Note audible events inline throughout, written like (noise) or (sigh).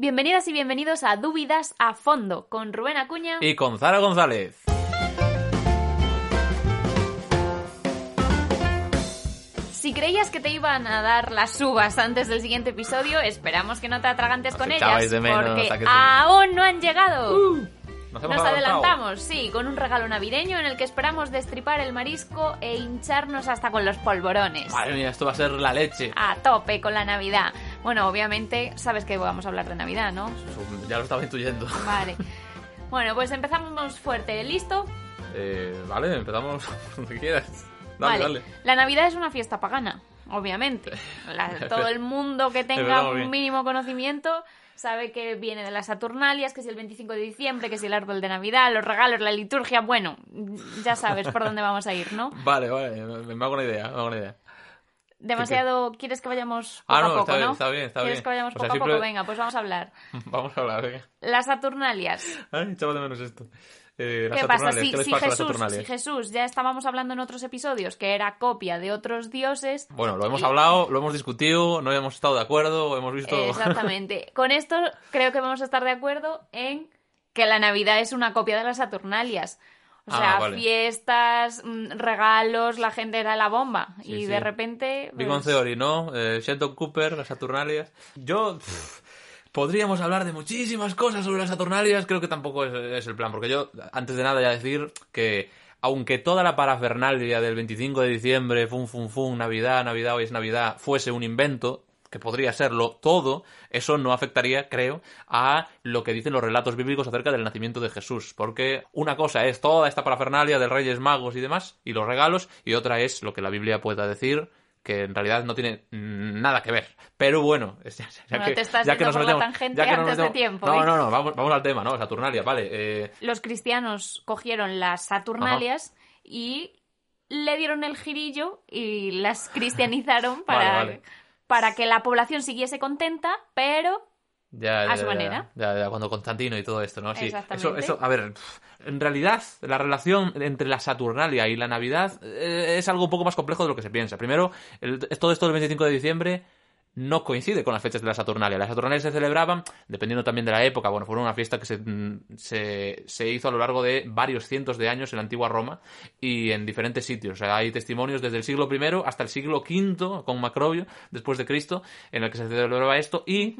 Bienvenidas y bienvenidos a Dúvidas a Fondo con Rubén Acuña y con Zara González. Si creías que te iban a dar las uvas antes del siguiente episodio, esperamos que no te atragantes con ellas, de menos, porque sí. aún no han llegado. Uh, nos, Nos adelantamos, sí, con un regalo navideño en el que esperamos destripar el marisco e hincharnos hasta con los polvorones. Madre mía, esto va a ser la leche. A tope con la Navidad. Bueno, obviamente sabes que vamos a hablar de Navidad, ¿no? Ya lo estaba intuyendo. Vale. (laughs) Bueno, pues empezamos fuerte. ¿Listo? Eh, vale, empezamos (laughs) donde quieras. Dale, vale. dale. La Navidad es una fiesta pagana, obviamente. La- (laughs) todo el mundo que tenga un mínimo conocimiento sabe que viene de las Saturnalias, que si el 25 de diciembre, que si el árbol de Navidad, los regalos, la liturgia. Bueno, ya sabes por dónde vamos a ir, ¿no? Vale, vale, me hago una idea, me hago una idea. Demasiado. ¿Quieres que vayamos poco Ah, a no, poco, está bien, no? está bien, está ¿Quieres bien. que vayamos O poco a poco? Venga, pues vamos a hablar. (laughs) Vamos a hablar, venga. Las Saturnalias. Ay, echaba de menos esto. Eh, las ¿Qué pasa? Saturnalias, Si, ¿Qué les si pasa a las Jesús, si Jesús ya estábamos hablando en otros episodios que era copia de otros dioses, Bueno, lo hemos hablado, lo hemos discutido, no hemos estado de acuerdo, hemos visto... (laughs) Exactamente. Con esto creo que vamos a estar de acuerdo en que la Navidad es una copia de las Saturnalias. O Ah, sea, vale. fiestas, mm, regalos, la gente era la bomba. Sí, y sí. de repente... Big pues, Theory, ¿no? Eh, Sheldon Cooper, las Saturnalias. Yo... pff, podríamos hablar de muchísimas cosas sobre las Saturnalias, creo que tampoco es, es el plan, porque yo, antes de nada, ya decir que aunque toda la parafernalia del 25 de diciembre, fum, fum, fum, Navidad, Navidad, hoy es Navidad, fuese un invento, que podría serlo todo, eso no afectaría, creo, a lo que dicen los relatos bíblicos acerca del nacimiento de Jesús. Porque una cosa es toda esta parafernalia de reyes magos y demás, y los regalos, y otra es lo que la Biblia pueda decir, que en realidad no tiene nada que ver. Pero bueno, (laughs) ya, ya Bueno, que, te estás ya que nos metemos- tangente ya que nos antes de tiempo, No, ¿eh? no, no, vamos, vamos al tema, ¿no? Saturnalia, vale. eh, Los cristianos cogieron las Saturnalias y le dieron el girillo y las (laughs) cristianizaron para, Vale, vale. Para que la población siguiese contenta, pero Ya, A su ya, manera. Ya, ya, cuando Constantino y todo esto, ¿no? Sí. Exactamente. Eso, eso, a ver, en realidad, la relación entre la Saturnalia y la Navidad eh, es algo un poco más complejo de lo que se piensa. Primero, el- todo esto del 25 de diciembre no coincide con las fechas de la Saturnalia. Las Saturnalias se celebraban, dependiendo también de la época, bueno, fueron una fiesta que se, mm, se, se hizo a lo largo de varios cientos de años en la antigua Roma y en diferentes sitios. O sea, hay testimonios desde el siglo I hasta el siglo V, con Macrobio, después de Cristo, en el que se celebraba esto y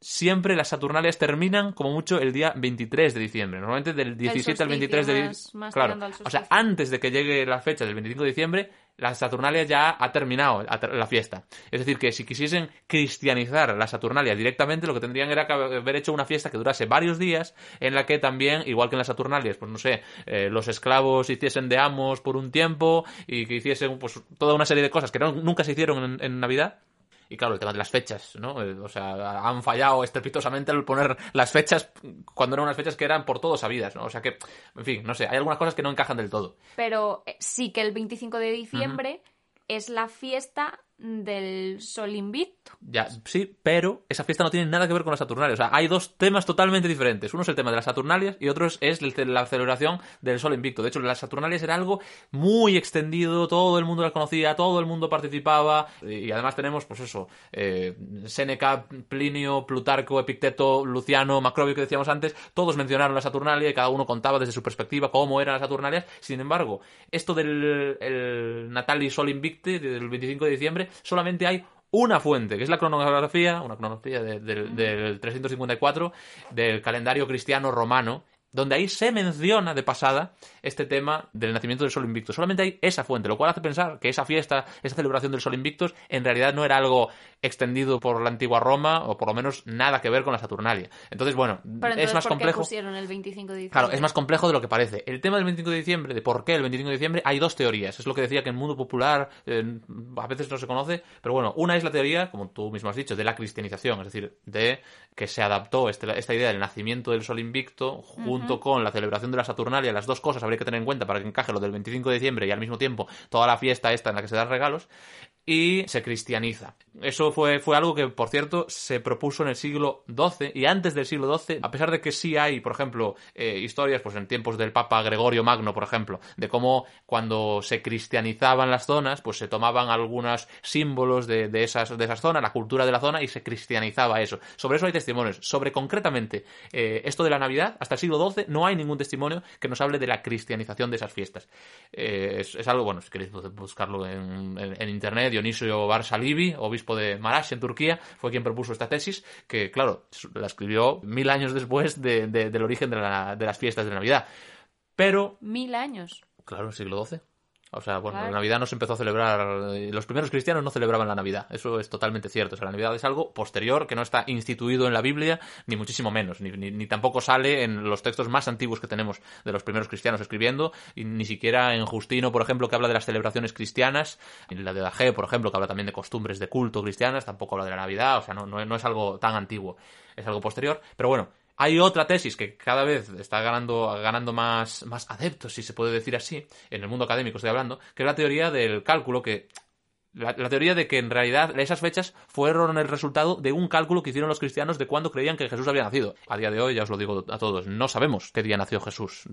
siempre las Saturnalias terminan como mucho el día 23 de diciembre. Normalmente del 17 al 23 de diciembre. Claro. O sea, antes de que llegue la fecha del 25 de diciembre, la Saturnalia ya ha terminado la la fiesta. Es decir, que si quisiesen cristianizar la Saturnalia directamente, lo que tendrían era que haber hecho una fiesta que durase varios días, en la que también, igual que en las Saturnalias, pues no sé, eh, los esclavos hiciesen de amos por un tiempo y que hiciesen pues toda una serie de cosas que no- nunca se hicieron en- en Navidad. Y claro, el tema de las fechas, ¿no? Eh, O sea, han fallado estrepitosamente al poner las fechas cuando eran unas fechas que eran por todos sabidas, ¿no? O sea que, en fin, no sé, hay algunas cosas que no encajan del todo. pero eh, sí que el 25 de diciembre es la fiesta del Sol Invicto. Ya, sí, pero esa fiesta no tiene nada que ver con las Saturnalias. O sea, hay dos temas totalmente diferentes. Uno es el tema de las Saturnalias y otro es, la celebración del Sol Invicto. De hecho, las Saturnalias era algo muy extendido, todo el mundo las conocía, todo el mundo participaba. Y además tenemos, pues eso, eh, Séneca, Plinio, Plutarco, Epicteto, Luciano, Macrobio, que decíamos antes, todos mencionaron la Saturnalia y cada uno contaba desde su perspectiva cómo eran las Saturnalias. Sin embargo, esto del el Natali Sol Invicti, del 25 de diciembre, solamente hay una fuente, que es la cronografía, una cronografía de- del- del 354 del calendario cristiano romano, donde ahí se menciona de pasada este tema del nacimiento del Sol Invictus. Solamente hay esa fuente, lo cual hace pensar que esa fiesta, esa celebración del Sol Invictus, en realidad no era algo extendido por la antigua Roma, o por lo menos nada que ver con la Saturnalia. Entonces, bueno, Pero entonces, es más ¿por qué complejo. el 25 de diciembre? Claro, es más complejo de lo que parece. El tema del 25 de diciembre, de por qué el 25 de diciembre, hay dos teorías. Es lo que decía que en el mundo popular eh, a veces no se conoce, pero bueno, una es la teoría, como tú mismo has dicho, de la cristianización, es decir, de que se adaptó este- esta idea del nacimiento del sol invicto junto con la celebración de la Saturnalia, las dos cosas habría que tener en cuenta para que encaje lo del 25 de diciembre y al mismo tiempo toda la fiesta esta en la que se dan regalos. y se cristianiza. Eso fue, fue algo que, por cierto, se propuso en el siglo XII y antes del siglo XII, a pesar de que sí hay, por ejemplo, eh, historias, pues en tiempos del Papa Gregorio Magno, por ejemplo, de cómo cuando se cristianizaban las zonas, pues se tomaban algunos símbolos de, de, esas, de zonas, la cultura de la zona, y se cristianizaba eso. Sobre eso hay testimonios. Sobre concretamente eh, esto de la Navidad, hasta el siglo XII no hay ningún testimonio que nos hable de la cristianización de esas fiestas. Eh, es, algo, bueno, si queréis buscarlo en, en, Internet, Dionisio Barsalibi, obispo de Marash en Turquía, fue quien propuso esta tesis, que claro, la escribió mil años después de, de, del origen de, la, de, las fiestas de Navidad. Pero... Mil años. Claro, siglo XII. O sea, bueno, claro. la Navidad no se empezó a celebrar. Los primeros cristianos no celebraban la Navidad. Eso es totalmente cierto. O sea, la Navidad es algo posterior que no está instituido en la Biblia, ni muchísimo menos. Ni, ni, ni, tampoco sale en los textos más antiguos que tenemos de los primeros cristianos escribiendo. Y ni siquiera en Justino, por ejemplo, que habla de las celebraciones cristianas. En la de Dagé, por ejemplo, que habla también de costumbres de culto cristianas. Tampoco habla de la Navidad. O sea, no, no, no es algo tan antiguo. Es algo posterior. Pero bueno, hay otra tesis que cada vez está ganando, ganando más, más adeptos, si se puede decir así, en el mundo académico estoy hablando, que es la teoría del cálculo, que la, la, teoría de que en realidad esas fechas fueron el resultado de un cálculo que hicieron los cristianos de cuándo creían que Jesús había nacido. A día de hoy, ya os lo digo a todos, no sabemos qué día nació Jesús.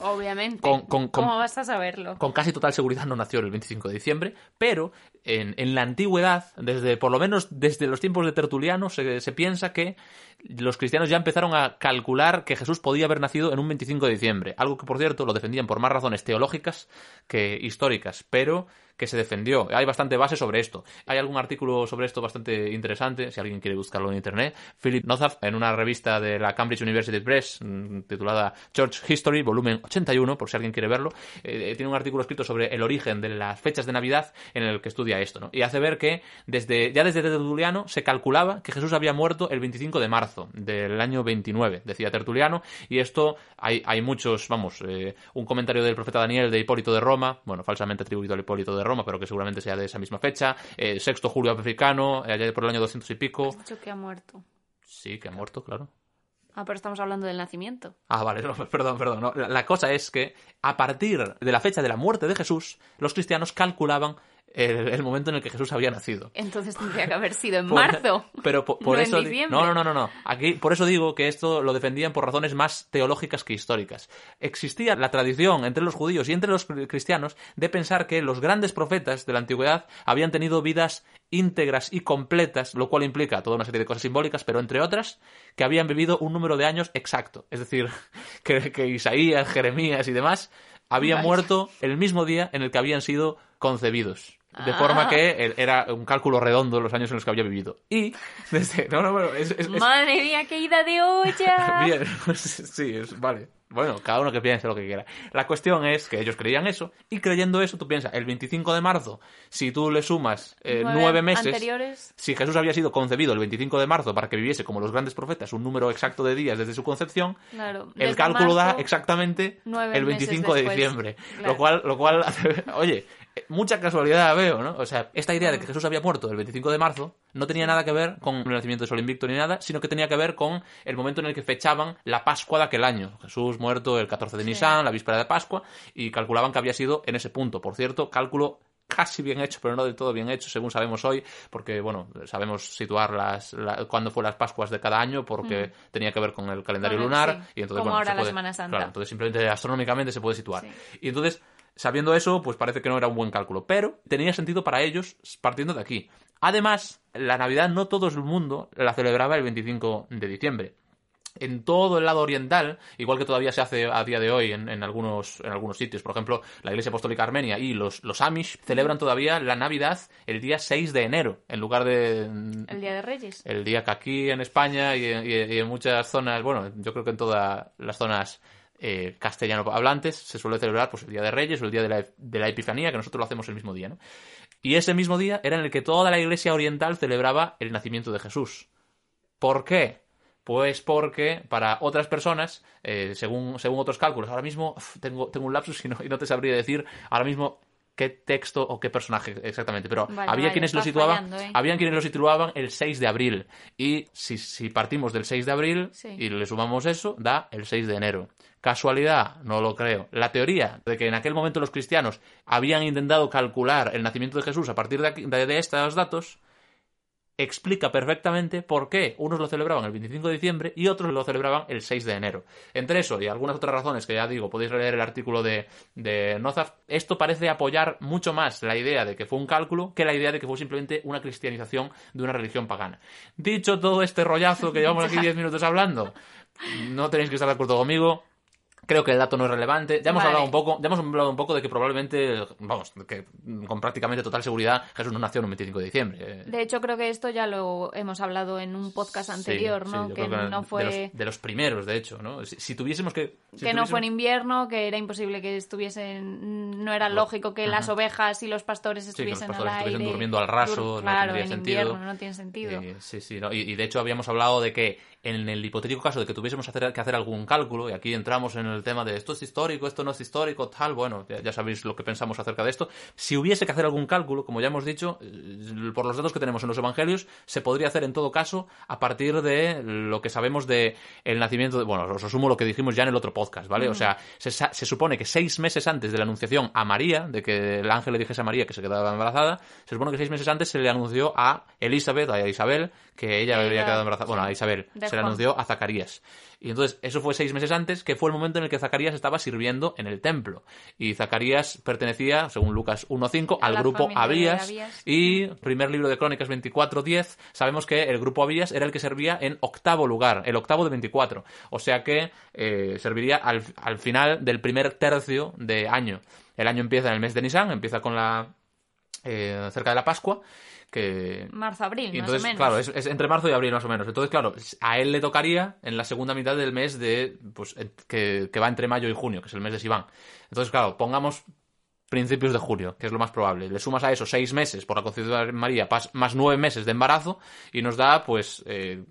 Obviamente. Con, con, con, ¿Cómo vas a saberlo? Con casi total seguridad no nació el 25 de diciembre, pero en, en la antigüedad, desde por lo menos desde los tiempos de Tertuliano, se, se piensa que los cristianos ya empezaron a calcular que Jesús podía haber nacido en un 25 de diciembre. Algo que, por cierto, lo defendían por más razones teológicas que históricas, pero que se defendió. Hay bastante base sobre esto. Hay algún artículo sobre esto bastante interesante, si alguien quiere buscarlo en internet. Philip Nozaf, en una revista de la Cambridge University Press, titulada Church History, volumen 81, por si alguien quiere verlo, eh, tiene un artículo escrito sobre el origen de las fechas de Navidad en el que estudia esto, ¿no? Y hace ver que desde, ya desde Tertuliano se calculaba que Jesús había muerto el 25 de marzo del año 29, decía Tertuliano, y esto hay, hay muchos, vamos, eh, un comentario del profeta Daniel de Hipólito de Roma, bueno, falsamente atribuido al Hipólito de Roma, pero que seguramente sea de esa misma fecha. Eh, sexto Julio africano, eh, allá por el año 200 y pico. Has dicho que ha muerto. Sí, que ha muerto, claro. Ah, pero estamos hablando del nacimiento. Ah, vale, no, (laughs) perdón, perdón. No. La, la cosa es que a partir de la fecha de la muerte de Jesús, los cristianos calculaban el, el, momento en el que Jesús había nacido. Entonces tendría que haber sido en por, marzo. Pero por, por no eso. En. No, no, no, no, no. Aquí, por eso digo que esto lo defendían por razones más teológicas que históricas. Existía la tradición entre los judíos y entre los cristianos de pensar que los grandes profetas de la antigüedad habían tenido vidas íntegras y completas, lo cual implica toda una serie de cosas simbólicas, pero entre otras, que habían vivido un número de años exacto. Es decir, (laughs) que, que Isaías, Jeremías y demás habían muerto el mismo día en el que habían sido concebidos. De ah. forma que era un cálculo redondo los años en los que había vivido. Y desde... No, no, bueno, es, es, Madre mía, qué ida de olla. (laughs) Bien, sí, es, vale. Bueno, cada uno que piense lo que quiera. La cuestión es que ellos creían eso, y creyendo eso, tú piensas, el 25 de marzo, si tú le sumas eh, nueve, nueve, meses, anteriores. si Jesús había sido concebido el 25 de marzo para que viviese como los grandes profetas un número exacto de días desde su concepción, claro, el cálculo da exactamente el 25 de diciembre. Claro. Lo cual, lo cual, (laughs) oye, mucha casualidad veo, ¿no? O sea, esta idea de que Jesús había muerto el 25 de marzo no tenía nada que ver con el nacimiento de Sol Invicto ni nada, sino que tenía que ver con el momento en el que fechaban la Pascua de aquel año. Jesús muerto el 14 de Nisan, sí. la víspera de Pascua, y calculaban que había sido en ese punto. Por cierto, cálculo casi bien hecho, pero no del todo bien hecho, según sabemos hoy, porque, bueno, sabemos situar las, la, cuándo fue las Pascuas de cada año, porque mm. tenía que ver con el calendario bueno, lunar, sí. y entonces, Como bueno, ahora se puede, la Semana Santa. Claro, entonces simplemente astronómicamente se puede situar. Sí. Y entonces, sabiendo eso, pues parece que no era un buen cálculo, pero tenía sentido para ellos partiendo de aquí. Además, la Navidad no todo el mundo la celebraba el 25 de diciembre en todo el lado oriental, igual que todavía se hace a día de hoy en, en, algunos, en algunos sitios. Por ejemplo, la Iglesia Apostólica Armenia y los, los Amish celebran todavía la Navidad el día 6 de enero, en lugar de... El Día de Reyes. El día que aquí en España y en muchas zonas, bueno, yo creo que en todas las zonas eh, castellano hablantes se suele celebrar pues, el Día de Reyes o el Día de la, de la Epifanía, que nosotros lo hacemos el mismo día. ¿no? Y ese mismo día era en el que toda la Iglesia Oriental celebraba el nacimiento de Jesús. ¿Por qué? Pues porque para otras personas, eh, según, según otros cálculos, ahora mismo tengo, tengo un lapsus y no, y no te sabría decir, ahora mismo qué texto o qué personaje exactamente, pero Vale, había vale, quienes lo situaban, fallando, ¿eh? habían quienes lo situaban el 6 de abril. Y si, si partimos del 6 de abril Sí. y le sumamos eso, da el 6 de enero. ¿Casualidad? No lo creo. La teoría de que en aquel momento los cristianos habían intentado calcular el nacimiento de Jesús a partir de, aquí- de- de estos datos explica perfectamente por qué unos lo celebraban el 25 de diciembre y otros lo celebraban el 6 de enero. Entre eso y algunas otras razones que ya digo, podéis leer el artículo de, de Nozaf, esto parece apoyar mucho más la idea de que fue un cálculo que la idea de que fue simplemente una cristianización de una religión pagana. Dicho todo este rollazo que llevamos aquí (laughs) 10 minutos hablando, no tenéis que estar de acuerdo conmigo. Creo que el dato no es relevante. Ya hemos Vale. hablado un poco, ya hemos hablado un poco de que probablemente, vamos, que con prácticamente total seguridad Jesús no nació en un 25 de diciembre. De hecho, creo que esto ya lo hemos hablado en un podcast anterior, Sí, ¿no? sí, que no de fue... los, de los primeros, de hecho, ¿no? Si, si tuviésemos que... si que no fue en invierno, que era imposible que estuviesen, no era lógico que las ovejas y los pastores que los estuviesen pastores al estuviesen aire. durmiendo al raso, no claro, tendría en sentido. invierno no tiene sentido. Eh, sí, sí, no. y, y de hecho habíamos hablado de que en el hipotético caso de que tuviésemos hacer- que hacer algún cálculo, y aquí entramos en el tema de esto es histórico, esto no es histórico, tal, bueno, ya, ya sabéis lo que pensamos acerca de esto. Si hubiese que hacer algún cálculo, como ya hemos dicho, eh, por los datos que tenemos en los evangelios, se podría hacer en todo caso a partir de lo que sabemos de el nacimiento de, bueno, os resumo lo que dijimos ya en el otro podcast, ¿vale? O sea, se, se supone que seis meses antes de la anunciación a María, de que el ángel le dijese a María que se quedaba embarazada, se supone que seis meses antes se le anunció a Elizabeth, a Isabel, que ella Ella- había quedado embarazada. Bueno, a Isabel, De se le anunció a Zacarías. Y entonces, eso fue seis meses antes, que fue el momento en el que Zacarías estaba sirviendo en el templo. Y Zacarías pertenecía, según Lucas 1.5, A al grupo. Abías. Y primer libro de Crónicas 24.10, sabemos que el grupo Abías era el que servía en octavo lugar, el octavo de 24. O sea que eh, serviría al, al final del primer tercio de año. El año empieza en el mes de Nisan, empieza con la... eh, cerca de la Pascua, que Marzo-abril, más entonces, o menos. claro, es, es entre marzo y abril más o menos. Entonces, claro, a él le tocaría en la segunda mitad del mes de, pues, que, que va entre mayo y junio, que es el mes de Sivan. Entonces, claro, pongamos principios de julio, que es lo más probable. Le sumas a eso seis meses por la concepción de María, más nueve meses de embarazo, y nos da, pues, eh,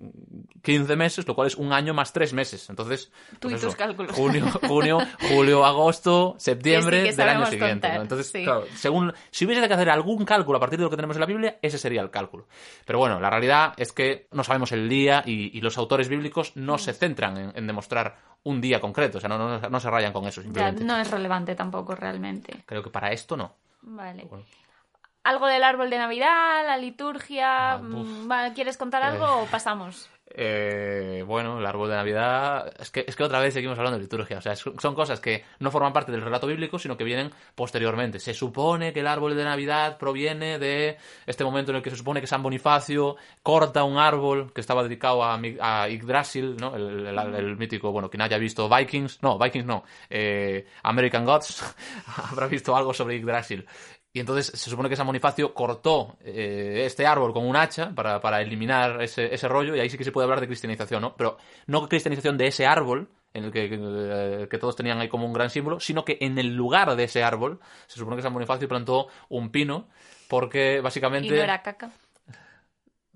15 meses, lo cual es un año más tres meses. Entonces, Tú pues y tus cálculos. Junio, (laughs) junio, julio, agosto, septiembre Que sí, que del año siguiente. Entonces, sí. claro, según si hubiese que hacer algún cálculo a partir de lo que tenemos en la Biblia, ese sería el cálculo. Pero bueno, la realidad es que no sabemos el día y, y los autores bíblicos no se centran en, en demostrar un día concreto, o sea, no, no, no se rayan con eso Ya, simplemente. no es relevante tampoco realmente. Creo que para esto no. Vale. Bueno. ¿Algo del árbol de Navidad, la liturgia? Ah, mm, ¿Quieres contar algo Eh. o pasamos? Eh, bueno, el árbol de Navidad. Es que, otra vez seguimos hablando de liturgia. O sea, son cosas que no forman parte del relato bíblico, sino que vienen posteriormente. Se supone que el árbol de Navidad proviene de este momento en el que se supone que San Bonifacio corta un árbol que estaba dedicado a, a Yggdrasil, ¿no? El mítico, bueno, quien haya visto Vikings. No, Vikings no. eh, American Gods (laughs) habrá visto algo sobre Yggdrasil. Y entonces se supone que San Bonifacio cortó eh, este árbol con un hacha para, para eliminar ese, ese rollo y ahí sí que se puede hablar de cristianización, ¿no? Pero no cristianización de ese árbol, en el que, que, que todos tenían ahí como un gran símbolo, sino que en el lugar de ese árbol se supone que San Bonifacio plantó un pino porque básicamente... Y no era caca.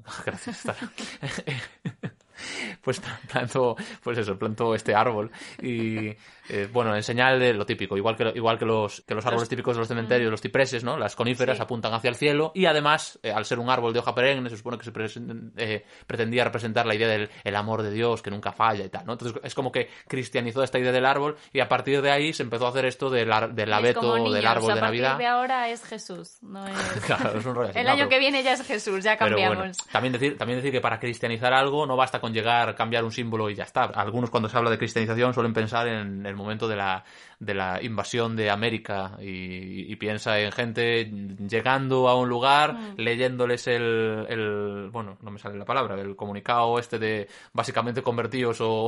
(laughs) Gracias. (laughs) (laughs) Pues (laughs) plantó, pues eso, plantó este árbol y eh, bueno, en señal de lo típico, igual que igual que los que los árboles Los- típicos de los cementerios, los cipreses, ¿no? Las coníferas Sí. apuntan hacia el cielo y además, eh, al ser un árbol de hoja perenne, se supone que se presen- eh, pretendía representar la idea del el amor de Dios que nunca falla y tal, ¿no? Entonces es como que cristianizó esta idea del árbol y a partir de ahí se empezó a hacer esto del, del abeto niños, del árbol de partir Navidad. de ahora es Jesús. No (laughs) es... Claro, es un rollo así. El No, año pero- que viene ya es Jesús, ya pero cambiamos. bueno, también decir, también decir que para cristianizar algo no basta con llegar, cambiar un símbolo y ya está. Algunos cuando se habla de cristianización suelen pensar en el momento de la, de la invasión de América y, y piensa en gente llegando a un lugar, Mm. leyéndoles el, el, bueno, no me sale la palabra, el comunicado este de básicamente convertíos o, (laughs) o,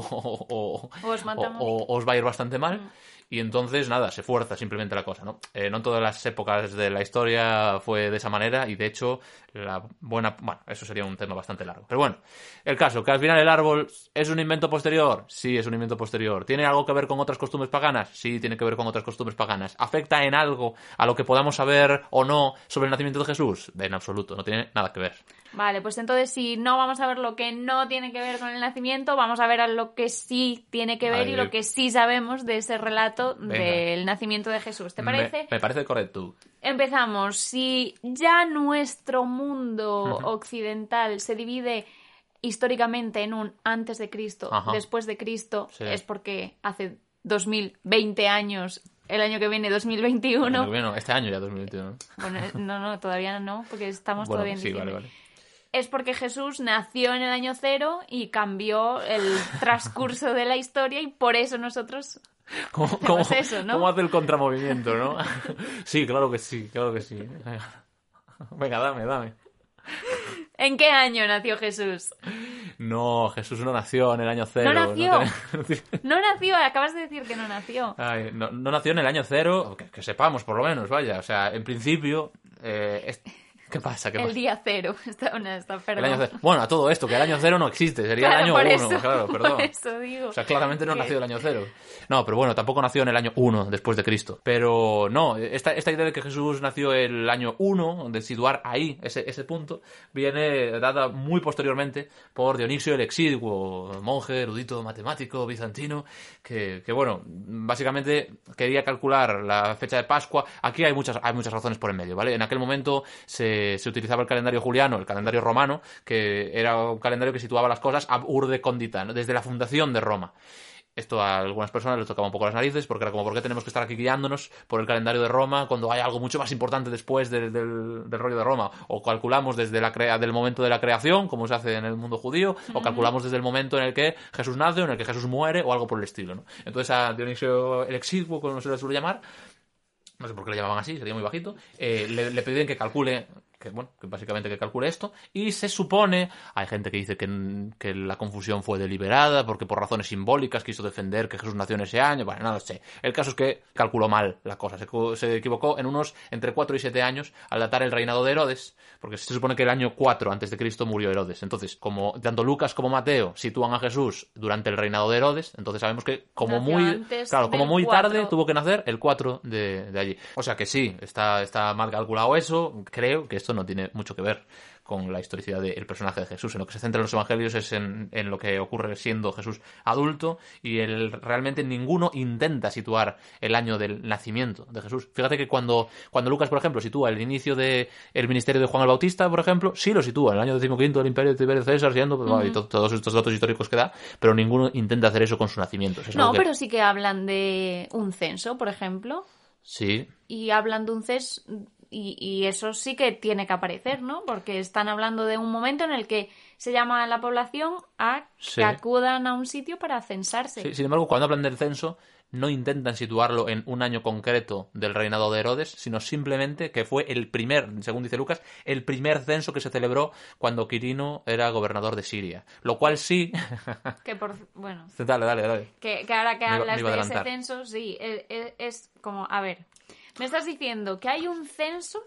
o- O os o- va a ir bastante mal. Mm. Y entonces, nada, se fuerza simplemente la cosa, ¿no? Eh, no en todas las épocas de la historia fue de esa manera y, de hecho, la buena... Bueno, eso sería un tema bastante largo. Pero bueno, el caso, que al final el árbol es un invento posterior. Sí, es un invento posterior. ¿Tiene algo que ver con otras costumbres paganas? Sí, tiene que ver con otras costumbres paganas. ¿Afecta en algo a lo que podamos saber o no sobre el nacimiento de Jesús? En absoluto, no tiene nada que ver. Vale, pues entonces si no vamos a ver lo que no tiene que ver con el nacimiento, vamos a ver a lo que sí tiene que ver Ahí. y lo que sí sabemos de ese relato Venga. del nacimiento de Jesús. ¿Te parece? Me, me parece correcto. Empezamos. Si ya nuestro mundo occidental se divide históricamente en un antes de Cristo, Ajá. después de Cristo, Sí. es porque hace 2020 años, el año que viene 2021. Bueno, este año ya 2021. ¿no? Bueno, no, no, todavía no, porque estamos Bueno, todavía en sí, vale, vale. Es porque Jesús nació en el año cero y cambió el transcurso de la historia y por eso nosotros (laughs) ¿Cómo, eso, ¿no? cómo hace el contramovimiento, no? (laughs) sí, claro que sí, claro que sí. Venga, (laughs) dame, dame. ¿En qué año nació Jesús? No, Jesús no nació en el año cero. No nació. (laughs) No nació, acabas de decir que no nació. Ay, no, no nació en el año cero, que, que sepamos por lo menos, vaya. O sea, en principio... eh, ¿Qué pasa? ¿Qué El pasa? día cero. (laughs) Está, una, está El. Bueno, a todo esto, que el año cero no existe, sería Claro, el año por uno, eso, claro, (laughs) perdón. Por eso digo. O sea, claramente no que- nació el año cero. No, pero bueno, tampoco nació en el año 1 después de Cristo. Pero no, esta, esta idea de que Jesús nació el año 1, de situar ahí ese, ese punto, viene dada muy posteriormente por Dionisio el Exiguo, monje, erudito, matemático, bizantino, que, que, bueno, básicamente quería calcular la fecha de Pascua. Aquí hay muchas, hay muchas razones por en medio, ¿vale? En aquel momento se, se utilizaba el calendario juliano, el calendario romano, que era un calendario que situaba las cosas ab urde condita, ¿no? desde la fundación de Roma. Esto a algunas personas les tocaba un poco las narices, porque era como, ¿por qué tenemos que estar aquí guiándonos por el calendario de Roma cuando hay algo mucho más importante después del, del- del rollo de Roma? O calculamos desde la crea del momento de la creación, como se hace en el mundo judío, o calculamos desde el momento en el que Jesús nace o en el que Jesús muere, o algo por el estilo, ¿no? Entonces a Dionisio el Exiguo, como se le suele llamar, no sé por qué le llamaban así, sería muy bajito, eh, le, le piden que calcule, que bueno, que básicamente que calcule esto, y se supone, hay gente que dice que, que la confusión fue deliberada, porque por razones simbólicas quiso defender que Jesús nació en ese año, bueno, no lo sé. El caso es que calculó mal la cosa, se, se equivocó en unos entre 4 y 7 años al datar el reinado de Herodes, porque se supone que el año 4 antes de Cristo murió Herodes. Entonces, como tanto Lucas como Mateo sitúan a Jesús durante el reinado de Herodes, entonces sabemos que como Nació muy, claro, como muy 4. tarde tuvo que nacer el 4 de, de allí. O sea que sí, está, está mal calculado eso. Creo que esto no tiene mucho que ver con la historicidad del personaje de Jesús. En lo que se centra en los evangelios es en, en lo que ocurre siendo Jesús adulto y el, realmente ninguno intenta situar el año del nacimiento de Jesús. Fíjate que cuando, cuando Lucas, por ejemplo, sitúa el inicio del ministerio de Juan el Bautista, por ejemplo, sí lo sitúa, en el año decimoquinto del imperio de Tiberio César, siendo, pues, y to- todos estos datos históricos que da, pero ninguno intenta hacer eso con su nacimiento. Es No, que- pero sí que hablan de un censo, por ejemplo, Sí, y hablan de un censo y, y eso sí que tiene que aparecer, ¿no? Porque están hablando de un momento en el que se llama a la población a Sí. que acudan a un sitio para censarse. Sí, sin embargo, cuando hablan del censo, no intentan situarlo en un año concreto del reinado de Herodes, sino simplemente que fue el primer, según dice Lucas, el primer censo que se celebró cuando Quirino era gobernador de Siria. Lo cual sí. (laughs) Que por, bueno, dale, dale, dale. que, que ahora que hablas de ese censo, sí, es, es- es como, a ver, me estás diciendo que hay un censo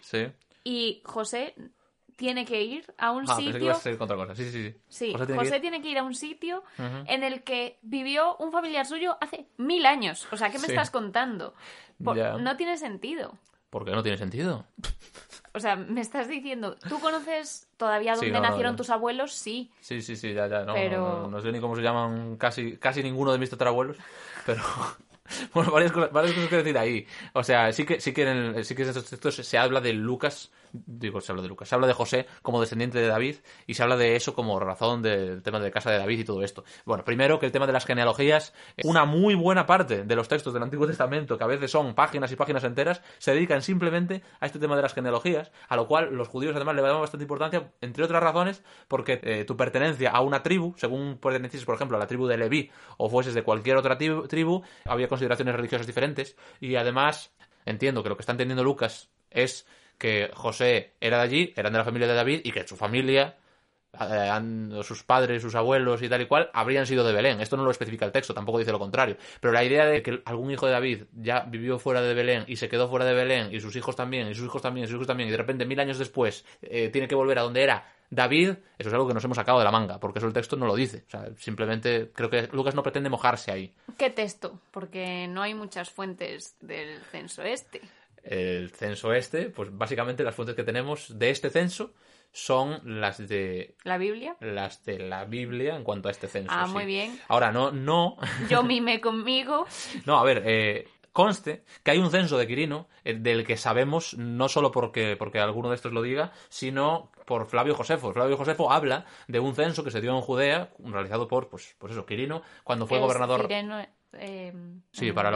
Sí. y José tiene que ir a un Ah, pensé que sitio ibas a contra cosa. Sí, sí, sí. Sí, José José, tiene que ir- tiene que ir a un sitio en el que vivió un familiar suyo hace mil años. O sea, ¿qué me Sí. estás contando? Por-. No tiene sentido. Porque no tiene sentido. O sea, me estás diciendo, ¿tú conoces todavía dónde no, nacieron no. tus abuelos? Sí. Sí, sí, sí, ya, ya. No, Pero- no, no, no sé ni cómo se llaman casi, casi ninguno de mis tatarabuelos, pero... Bueno, varias cosas, varias cosas que decir ahí. O sea, sí que, sí que, en, sí que en estos textos se habla de Lucas, digo, se habla de Lucas, se habla de José como descendiente de David y se habla de eso como razón del tema de casa de David y todo esto. Bueno, primero que el tema de las genealogías, una muy buena parte de los textos del Antiguo Testamento, que a veces son páginas y páginas enteras, se dedican simplemente a este tema de las genealogías, a lo cual los judíos además le dan bastante importancia, entre otras razones, porque eh, tu pertenencia a una tribu, según pertenecieses, por ejemplo, a la tribu de Leví o fueses de cualquier otra tribu, tribu, había consideraciones religiosas diferentes y además entiendo que lo que está entendiendo Lucas es que José era de allí, eran de la familia de David y que su familia eh, sus padres, sus abuelos y tal y cual, habrían sido de Belén. Esto no lo especifica el texto, tampoco dice lo contrario. Pero la idea de que algún hijo de David ya vivió fuera de Belén y se quedó fuera de Belén, y sus hijos también, y sus hijos también, y sus hijos también, y de repente mil años después eh, tiene que volver a donde era David, eso es algo que nos hemos sacado de la manga, porque eso el texto no lo dice. O sea, simplemente creo que Lucas no pretende mojarse ahí. ¿Qué texto? Porque no hay muchas fuentes del censo este. El censo este, pues básicamente las fuentes que tenemos de este censo son las de ¿La Biblia? las de la Biblia en cuanto a este censo. Ah, sí. muy bien. Ahora no, no, Yo mime conmigo. (laughs) no, a ver, eh, conste que hay un censo de Quirino eh, del que sabemos no solo porque, porque alguno de estos lo diga, sino por Flavio Josefo. Flavio Josefo habla de un censo que se dio en Judea, realizado por, pues, pues eso, Quirino, cuando fue Es gobernador. Eh, Sí, para,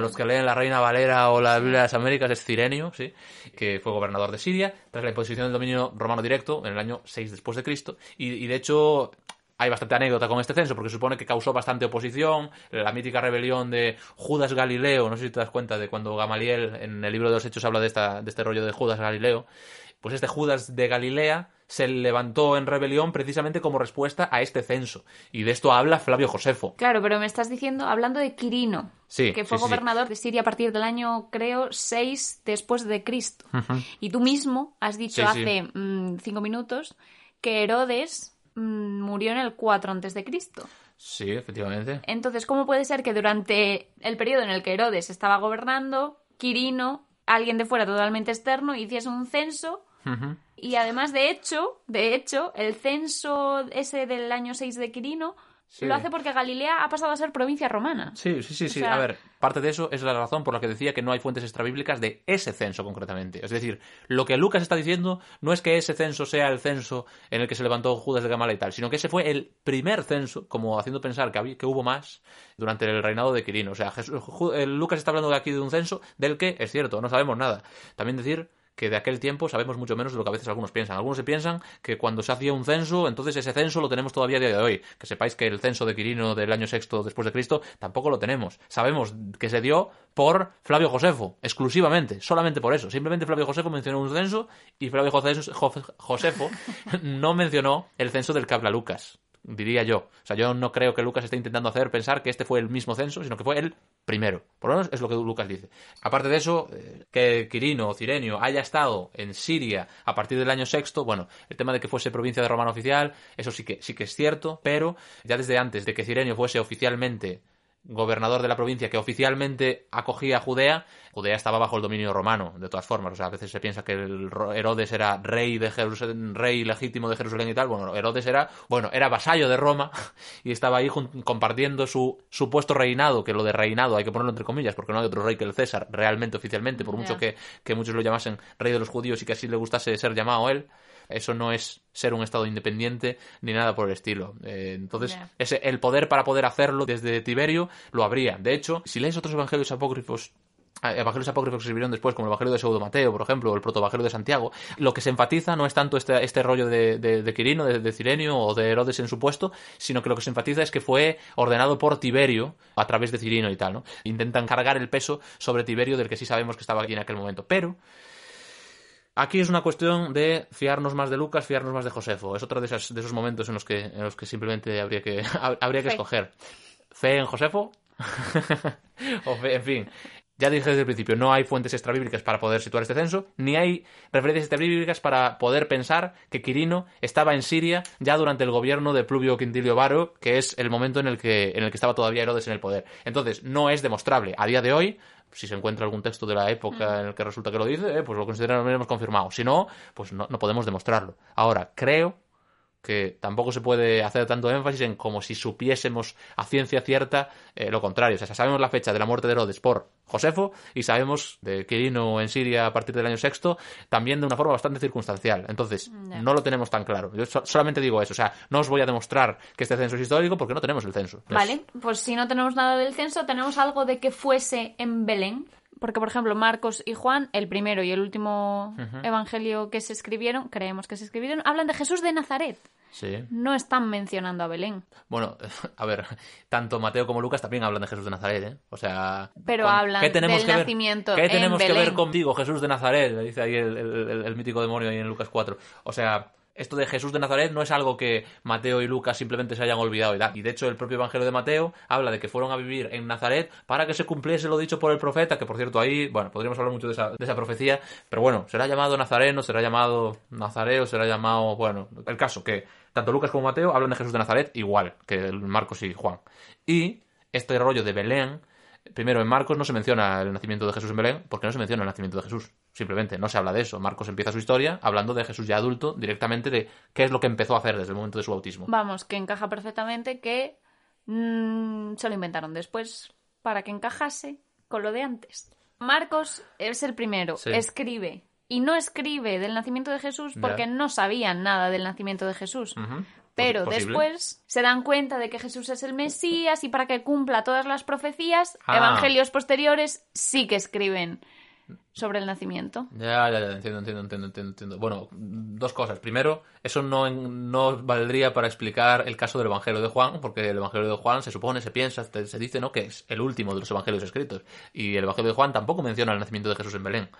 los que leen la Reina Valera o la Biblia de las Américas es Cirenio, sí, que fue gobernador de Siria tras la imposición del dominio romano directo en el año 6 después de Cristo. Y, y de hecho hay bastante anécdota con este censo porque supone que causó bastante oposición, la mítica rebelión de Judas Galileo, no sé si te das cuenta de cuando Gamaliel en el libro de los Hechos habla de esta de este rollo de Judas Galileo, pues este Judas de Galilea se levantó en rebelión precisamente como respuesta a este censo y de esto habla Flavio Josefo. Claro, pero me estás diciendo, hablando de Quirino, Sí, que fue sí, sí, sí. gobernador de Siria a partir del año, creo, 6 después de Cristo. Y tú mismo has dicho hace mm, cinco minutos que Herodes mm, murió en el 4 antes de Cristo. Sí, efectivamente. Entonces, ¿cómo puede ser que durante el periodo en el que Herodes estaba gobernando, Quirino, alguien de fuera totalmente externo, hiciese un censo Y además, de hecho, de hecho, el censo ese del año 6 de Quirino Sí. lo hace porque Galilea ha pasado a ser provincia romana. Sí, sí, sí, sí. sea- A ver, parte de eso es la razón por la que decía que no hay fuentes extrabíblicas de ese censo concretamente. Es decir, lo que Lucas está diciendo no es que ese censo sea el censo en el que se levantó Judas de Gamala y tal, sino que ese fue el primer censo, como haciendo pensar que, había- que hubo más durante el reinado de Quirino. O sea, Jesús- eh, Lucas está hablando de aquí de un censo del que, es cierto, no sabemos nada. También decir que de aquel tiempo sabemos mucho menos de lo que a veces algunos piensan. Algunos se piensan que cuando se hacía un censo, entonces ese censo lo tenemos todavía a día de hoy. Que sepáis que el censo de Quirino del año sexto después de Cristo tampoco lo tenemos. Sabemos que se dio por Flavio Josefo, exclusivamente, solamente por eso. Simplemente Flavio Josefo mencionó un censo y Flavio Josefo, (laughs) no mencionó el censo del que Lucas. Diría yo. O sea, yo no creo que Lucas esté intentando hacer pensar que este fue el mismo censo, sino que fue el primero. Por lo menos es lo que Lucas dice. Aparte de eso, eh, que Quirino o Cirenio haya estado en Siria a partir del año sexto, bueno, el tema de que fuese provincia de Romano oficial, eso sí que, sí que es cierto, pero ya desde antes de que Cirenio fuese oficialmente gobernador de la provincia que oficialmente acogía a Judea, Judea estaba bajo el dominio romano, de todas formas. O sea, a veces se piensa que el Ro- Herodes era rey de Jerusalén, rey legítimo de Jerusalén y tal. Bueno, Herodes era, bueno, era vasallo de Roma (laughs) y estaba ahí compartiendo su supuesto reinado, que lo de reinado hay que ponerlo entre comillas, porque no hay otro rey que el César, realmente, oficialmente, por mucho que, que muchos lo llamasen rey de los judíos y que así le gustase ser llamado él. Eso no es ser un Estado independiente ni nada por el estilo. Eh, entonces, ese, el poder para poder hacerlo desde Tiberio lo habría. De hecho, si lees otros evangelios apócrifos, eh, evangelios apócrifos que se escribieron después, como el evangelio de Pseudo Mateo, por ejemplo, o el protoevangelio de Santiago, lo que se enfatiza no es tanto este, este rollo de, de, de Quirino, de, de Cirenio o de Herodes en su puesto, sino que lo que se enfatiza es que fue ordenado por Tiberio a través de Cirino y tal, ¿no? Intentan cargar el peso sobre Tiberio del que sí sabemos que estaba aquí en aquel momento. Pero Aquí es una cuestión de fiarnos más de Lucas, fiarnos más de Josefo. Es otro de, esas- de esos momentos en los que, en los que simplemente habría que, (laughs) habría que Fe. escoger. ¿Fe en Josefo? (laughs) o fe, en fin. Ya dije desde el principio, no hay fuentes extrabíblicas para poder situar este censo, ni hay referencias extrabíblicas para poder pensar que Quirino estaba en Siria ya durante el gobierno de Pluvio Quintilio Varo, que es el momento en el que, en el que estaba todavía Herodes en el poder. Entonces, no es demostrable. A día de hoy, si se encuentra algún texto de la época en el que resulta que lo dice, eh, pues lo consideraremos confirmado. Si no, pues no, no podemos demostrarlo. Ahora, creo que tampoco se puede hacer tanto énfasis en como si supiésemos a ciencia cierta eh, lo contrario. O sea, sabemos la fecha de la muerte de Herodes por Josefo y sabemos de Quirino en Siria a partir del año sexto también de una forma bastante circunstancial. Entonces, no lo tenemos tan claro. Yo so- solamente digo eso. O sea, no os voy a demostrar que este censo es histórico porque no tenemos el censo. Es- Vale, pues si no tenemos nada del censo, tenemos algo de que fuese en Belén. Porque, por ejemplo, Marcos y Juan, el primero y el último evangelio que se escribieron, creemos que se escribieron, hablan de Jesús de Nazaret. Sí. No están mencionando a Belén. Bueno, (laughs) a ver, tanto Mateo como Lucas también hablan de Jesús de Nazaret, ¿eh? O sea... Pero ¿con- hablan ¿qué tenemos del que ver- nacimiento ¿Qué en tenemos que ver contigo, Jesús de Nazaret? Le dice ahí el, el- el- el mítico demonio ahí en Lucas 4. O sea, esto de Jesús de Nazaret no es algo que Mateo y Lucas simplemente se hayan olvidado y Y de hecho, el propio Evangelio de Mateo habla de que fueron a vivir en Nazaret para que se cumpliese lo dicho por el profeta, que por cierto ahí, bueno, podríamos hablar mucho de esa, de esa profecía, pero bueno, será llamado Nazareno, será llamado Nazareo, será llamado, bueno, el caso que tanto Lucas como Mateo hablan de Jesús de Nazaret igual que Marcos y Juan. Y este rollo de Belén, primero en Marcos no se menciona el nacimiento de Jesús en Belén, porque no se menciona el nacimiento de Jesús. Simplemente no se habla de eso. Marcos empieza su historia hablando de Jesús ya adulto, directamente de qué es lo que empezó a hacer desde el momento de su bautismo. Vamos, que encaja perfectamente que mm, se lo inventaron después para que encajase con lo de antes. Marcos es el primero, escribe. Y no escribe del nacimiento de Jesús porque no sabían nada del nacimiento de Jesús. Pero después se dan cuenta de que Jesús es el Mesías y para que cumpla todas las profecías, ah. evangelios posteriores sí que escriben sobre el nacimiento. Ya, ya, ya, entiendo, entiendo, entiendo, entiendo. Bueno, dos cosas. Primero, eso no, no valdría para explicar el caso del Evangelio de Juan, porque el Evangelio de Juan se supone, se piensa, se dice, ¿no?, que es el último de los evangelios escritos. Y el Evangelio de Juan tampoco menciona el nacimiento de Jesús en Belén.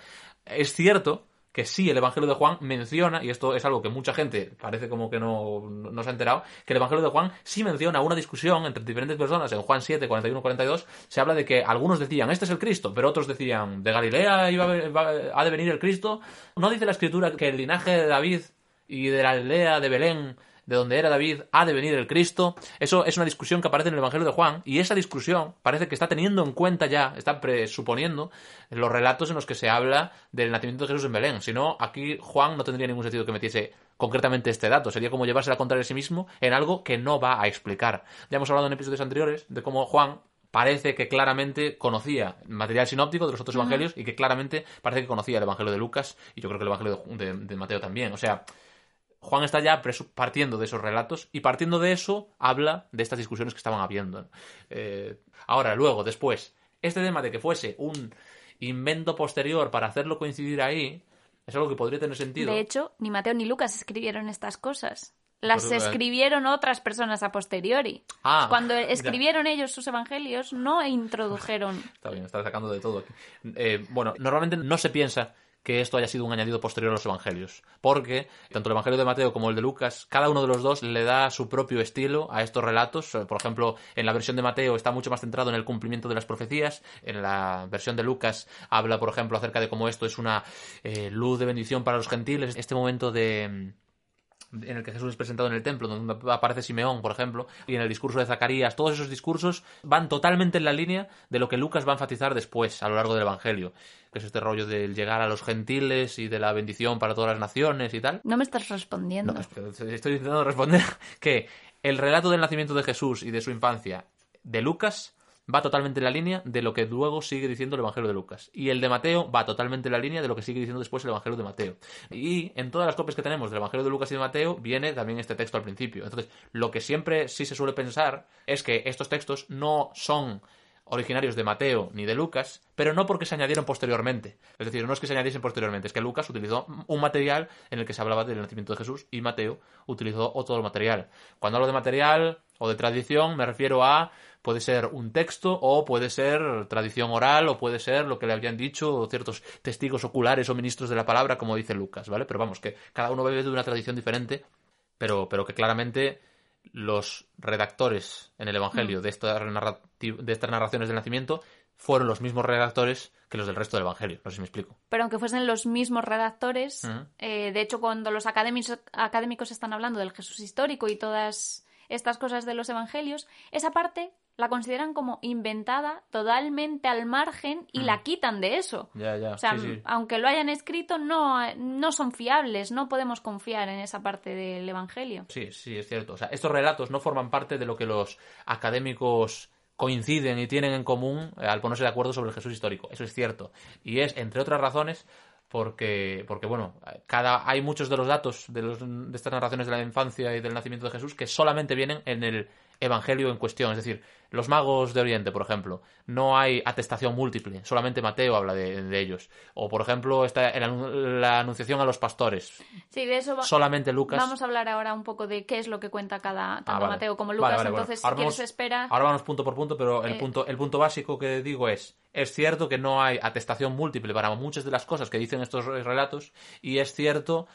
Es cierto que sí el Evangelio de Juan menciona, y esto es algo que mucha gente parece como que no, no, se ha enterado, que el Evangelio de Juan sí menciona una discusión entre diferentes personas. En Juan 7, 41, 42, se habla de que algunos decían, este es el Cristo, pero otros decían, de Galilea iba ha de venir el Cristo. ¿No dice la Escritura que el linaje de David y de la aldea de Belén de donde era David, ha de venir el Cristo. Eso es una discusión que aparece en el Evangelio de Juan y esa discusión parece que está teniendo en cuenta ya, está presuponiendo los relatos en los que se habla del nacimiento de Jesús en Belén. Si no, aquí Juan no tendría ningún sentido que metiese concretamente este dato. Sería como llevarse a contar a sí mismo en algo que no va a explicar. Ya hemos hablado en episodios anteriores de cómo Juan parece que claramente conocía material sinóptico de los otros evangelios y que claramente parece que conocía el evangelio de Lucas y yo creo que el evangelio de Mateo también. O sea, Juan está ya partiendo de esos relatos y partiendo de eso habla de estas discusiones que estaban habiendo. Eh, ahora, luego, después, este tema de que fuese un invento posterior para hacerlo coincidir ahí es algo que podría tener sentido. De hecho, ni Mateo ni Lucas escribieron estas cosas. Las escribieron otras personas a posteriori. Ah, Cuando escribieron ellos sus evangelios, no introdujeron. (laughs) Está bien, está sacando de todo aquí. Eh, bueno, normalmente no se piensa que esto haya sido un añadido posterior a los evangelios. Porque tanto el evangelio de Mateo como el de Lucas, cada uno de los dos le da su propio estilo a estos relatos. Por ejemplo, en la versión de Mateo está mucho más centrado en el cumplimiento de las profecías. En la versión de Lucas habla, por ejemplo, acerca de cómo esto es una eh, luz de bendición para los gentiles. Este momento de en el que Jesús es presentado en el templo, donde aparece Simeón, por ejemplo, y en el discurso de Zacarías, todos esos discursos van totalmente en la línea de lo que Lucas va a enfatizar después, a lo largo del Evangelio, que es este rollo del llegar a los gentiles y de la bendición para todas las naciones y tal. No me estás respondiendo. estoy intentando responder (laughs) que el relato del nacimiento de Jesús y de su infancia de Lucas va totalmente en la línea de lo que luego sigue diciendo el Evangelio de Lucas. Y el de Mateo va totalmente en la línea de lo que sigue diciendo después el Evangelio de Mateo. Y en todas las copias que tenemos del Evangelio de Lucas y de Mateo viene también este texto al principio. Entonces, lo que siempre sí se suele pensar es que estos textos no son originarios de Mateo ni de Lucas, pero no porque se añadieron posteriormente. Es decir, no es que se añadiesen posteriormente, es que Lucas utilizó un material en el que se hablaba del nacimiento de Jesús y Mateo utilizó otro material. Cuando hablo de material o de tradición, me refiero a puede ser un texto o puede ser tradición oral o puede ser lo que le habían dicho ciertos testigos oculares o ministros de la palabra, como dice Lucas, ¿vale? Pero vamos, que cada uno bebe de una tradición diferente, pero, pero que claramente los redactores en el Evangelio mm. de, de estas narraciones del nacimiento fueron los mismos redactores que los del resto del Evangelio. No sé si me explico. Pero aunque fuesen los mismos redactores, eh, de hecho, cuando los académicos, académicos están hablando del Jesús histórico y todas estas cosas de los Evangelios, esa parte la consideran como inventada totalmente al margen y la quitan de eso. Ya, ya. O sea, aunque lo hayan escrito, no, no son fiables, no podemos confiar en esa parte del Evangelio. Sí, sí, es cierto. O sea, estos relatos no forman parte de lo que los académicos coinciden y tienen en común eh, al ponerse de acuerdo sobre el Jesús histórico. Eso es cierto. Y es, entre otras razones, porque, porque bueno, cada, hay muchos de los datos de, los, de estas narraciones de la infancia y del nacimiento de Jesús que solamente vienen en el evangelio en cuestión. Es decir, los magos de Oriente, por ejemplo, no hay atestación múltiple, solamente Mateo habla de, ellos. O, por ejemplo, está la anunciación a los pastores. Sí, de eso solamente Lucas. Vamos a hablar ahora un poco de qué es lo que cuenta cada, tanto ah, Mateo como Lucas. Entonces, si quieres, espera. Ahora vamos punto por punto, pero el, eh, punto, el punto básico que digo es: es cierto que no hay atestación múltiple para muchas de las cosas que dicen estos relatos, y es cierto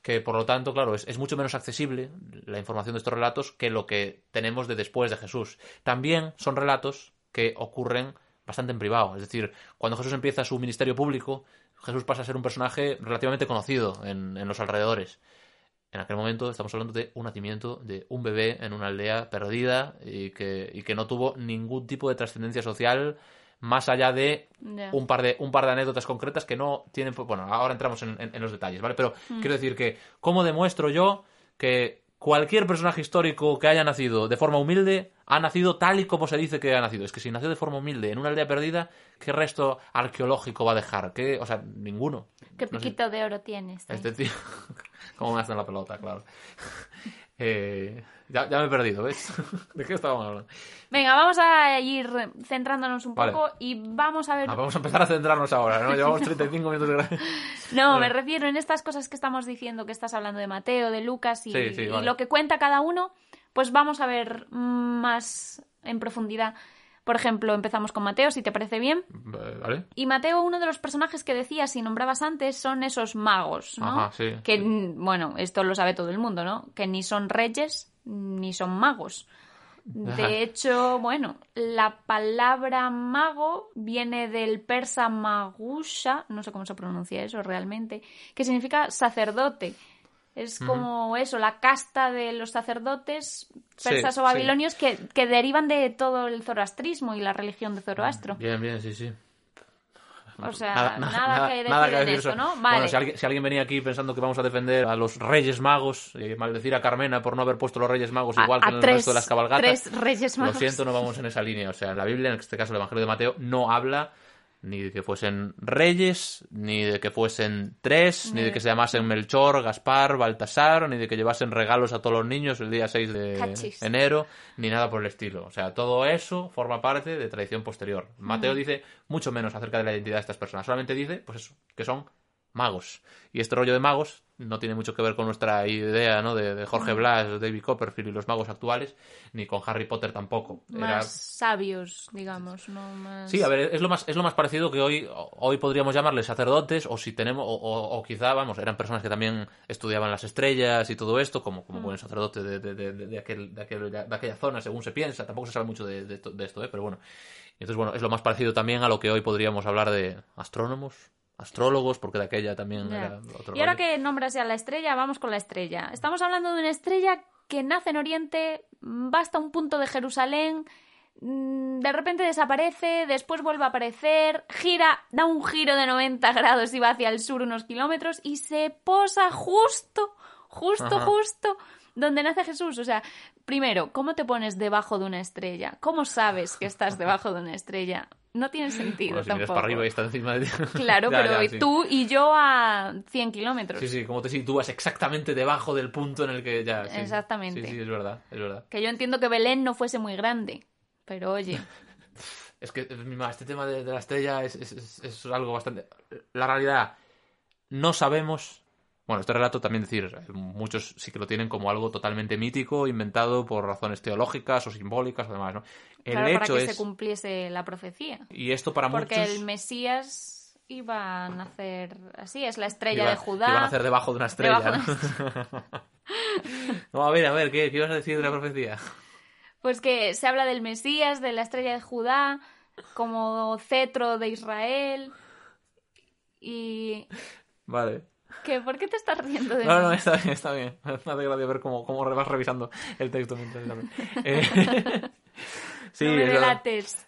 que por lo tanto, claro, es, mucho menos accesible la información de estos relatos que lo que tenemos de después de Jesús. También son relatos que ocurren bastante en privado. Es decir, cuando Jesús empieza su ministerio público, Jesús pasa a ser un personaje relativamente conocido en, en los alrededores. En aquel momento estamos hablando de un nacimiento de un bebé en una aldea perdida y que, y que no tuvo ningún tipo de trascendencia social más allá de un par de un par de anécdotas concretas que no tienen bueno ahora entramos en, en- en los detalles vale pero quiero decir que cómo demuestro yo que cualquier personaje histórico que haya nacido de forma humilde ha nacido tal y como se dice que ha nacido es que si nació de forma humilde en una aldea perdida qué resto arqueológico va a dejar qué o sea ninguno ¿Qué No sé. piquito de oro tienes? este tío (laughs) cómo me hacen la pelota claro Eh, ya, ya me he perdido ves (laughs) de qué estábamos hablando Venga, vamos a ir centrándonos un Vale. poco y vamos a ver... Ah, vamos a empezar a centrarnos ahora no llevamos (laughs) 35 minutos de gra- No, me refiero en estas cosas que estamos diciendo, que estás hablando de Mateo, de Lucas y, Sí, sí, y vale. lo que cuenta cada uno, pues vamos a ver más en profundidad. Por ejemplo, empezamos con Mateo, si te parece bien. Vale Y Mateo, uno de los personajes que decías y nombrabas antes, son esos magos, ¿no? Ajá, sí. Que, mm, bueno, esto lo sabe todo el mundo, ¿no? Que ni son reyes ni son magos. De hecho, bueno, la palabra mago viene del persa magusha, no sé cómo se pronuncia eso realmente, que significa sacerdote. Es como eso, la casta de los sacerdotes Sí, persas o sí. babilonios que, que derivan de todo el zoroastrismo y la religión de Zoroastro. Bien, bien, sí, sí. O sea, nada, que decir nada que en decir esto, eso. ¿no? Bueno, si alguien, si alguien venía aquí pensando que vamos a defender a los Reyes Magos y maldecir a Carmena por no haber puesto los Reyes Magos A- igual que a en el tres- resto de las cabalgatas, tres Reyes Magos. lo siento, no vamos en esa línea. O sea, la Biblia, en este caso el Evangelio de Mateo, no habla ni de que fuesen reyes, ni de que fuesen tres, ni de que se llamasen Melchor, Gaspar, Baltasar, ni de que llevasen regalos a todos los niños el día 6 de Cachis. enero, ni nada por el estilo. O sea, todo eso forma parte de tradición posterior. Mateo dice mucho menos acerca de la identidad de estas personas. Solamente dice, pues eso, que son magos. Y este rollo de magos no tiene mucho que ver con nuestra idea, ¿no? De, de Jorge Blas, David Copperfield y los magos actuales, ni con Harry Potter tampoco. Era- Más sabios, digamos, no más... Sí, a ver, es lo más, es lo más parecido que hoy, hoy podríamos llamarles sacerdotes, o si tenemos, o, o- o quizá, vamos, eran personas que también estudiaban las estrellas y todo esto, como, como buen sacerdote de, de, de, de aquel, de, aquel- de aquella zona, según se piensa. Tampoco se sabe mucho de, de esto, de esto, ¿eh? pero bueno. Entonces, bueno, es lo más parecido también a lo que hoy podríamos hablar de astrónomos, astrólogos, porque de aquella también era otro Y ahora rollo. que nombras ya la estrella, vamos con la estrella. Estamos hablando de una estrella que nace en Oriente, va hasta un punto de Jerusalén, mm, de repente desaparece, después vuelve a aparecer, gira, da un giro de 90 (laughs) grados y va hacia el sur unos kilómetros y se posa justo, justo, Ajá. justo donde nace Jesús. O sea, primero, ¿cómo te pones debajo de una estrella? ¿Cómo sabes que estás (laughs) debajo de una estrella? No tiene sentido Bueno, si miras tampoco. para arriba y encima de. (laughs) Claro, Ya, pero ya, sí. tú y yo a 100 kilómetros. Sí, sí, como te sitúas exactamente debajo del punto en el que ya. sí. Exactamente. Sí, sí, es verdad, es verdad. Que yo entiendo que Belén no fuese muy grande. Pero oye, (laughs) Es que, este tema de, de la estrella es, es- es- es algo bastante... La realidad, no sabemos... Bueno, este relato también decir, eh, muchos sí que lo tienen como algo totalmente mítico, inventado por razones teológicas o simbólicas o demás, ¿no? El claro, para hecho que es... se cumpliese la profecía. Y esto para Porque muchos... el Mesías iba a nacer así, es la estrella iba- de Judá. Iban a hacer debajo de una estrella, Debajo ¿no? (laughs) no, a ver, a ver, ¿qué, qué ibas a decir de la profecía? Pues que se habla del Mesías, de la estrella de Judá, como cetro de Israel. Y... Vale. ¿Qué? ¿Por qué te estás riendo de No, mí? no, está bien, está bien. (laughs) Me hace gracia ver cómo, cómo vas revisando el texto mientras también. (laughs) Eh, (laughs) sí, no me es verdad.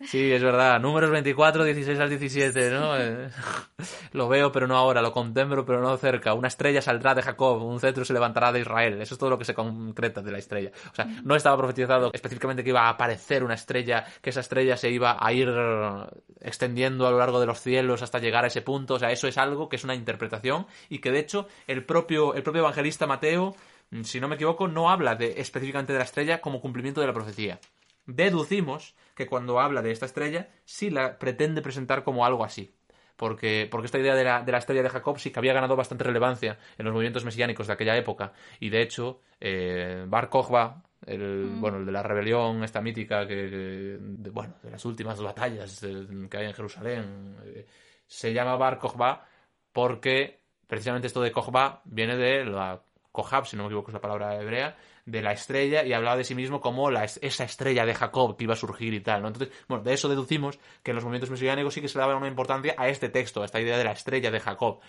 Sí, es verdad. Números 24, 16 al 17, ¿no? (laughs) Lo veo, pero no ahora. Lo contemplo, pero no cerca. Una estrella saldrá de Jacob. Un cetro se levantará de Israel. Eso es todo lo que se concreta de la estrella. O sea, no estaba profetizado específicamente que iba a aparecer una estrella, que esa estrella se iba a ir extendiendo a lo largo de los cielos hasta llegar a ese punto. O sea, eso es algo que es una interpretación y que de hecho el propio, el propio evangelista Mateo, mm, si no me equivoco, no habla de, específicamente de la estrella como cumplimiento de la profecía deducimos que cuando habla de esta estrella, sí la pretende presentar como algo así. Porque, porque esta idea de la, de la estrella de Jacob sí que había ganado bastante relevancia en los movimientos mesiánicos de aquella época. Y de hecho, eh, Bar Kokhba, el, bueno, el de la rebelión, esta mítica, que, que- de, bueno, de las últimas batallas que hay en Jerusalén, eh, se llama Bar Kokhba porque precisamente esto de Kokhba viene de la Kohab, si no me equivoco es la palabra hebrea, de la estrella y hablaba de sí mismo como la, esa estrella de Jacob que iba a surgir y tal, ¿no? Entonces, bueno, de eso deducimos que en los movimientos mesiánicos sí que se daba una importancia a este texto, a esta idea de la estrella de Jacob.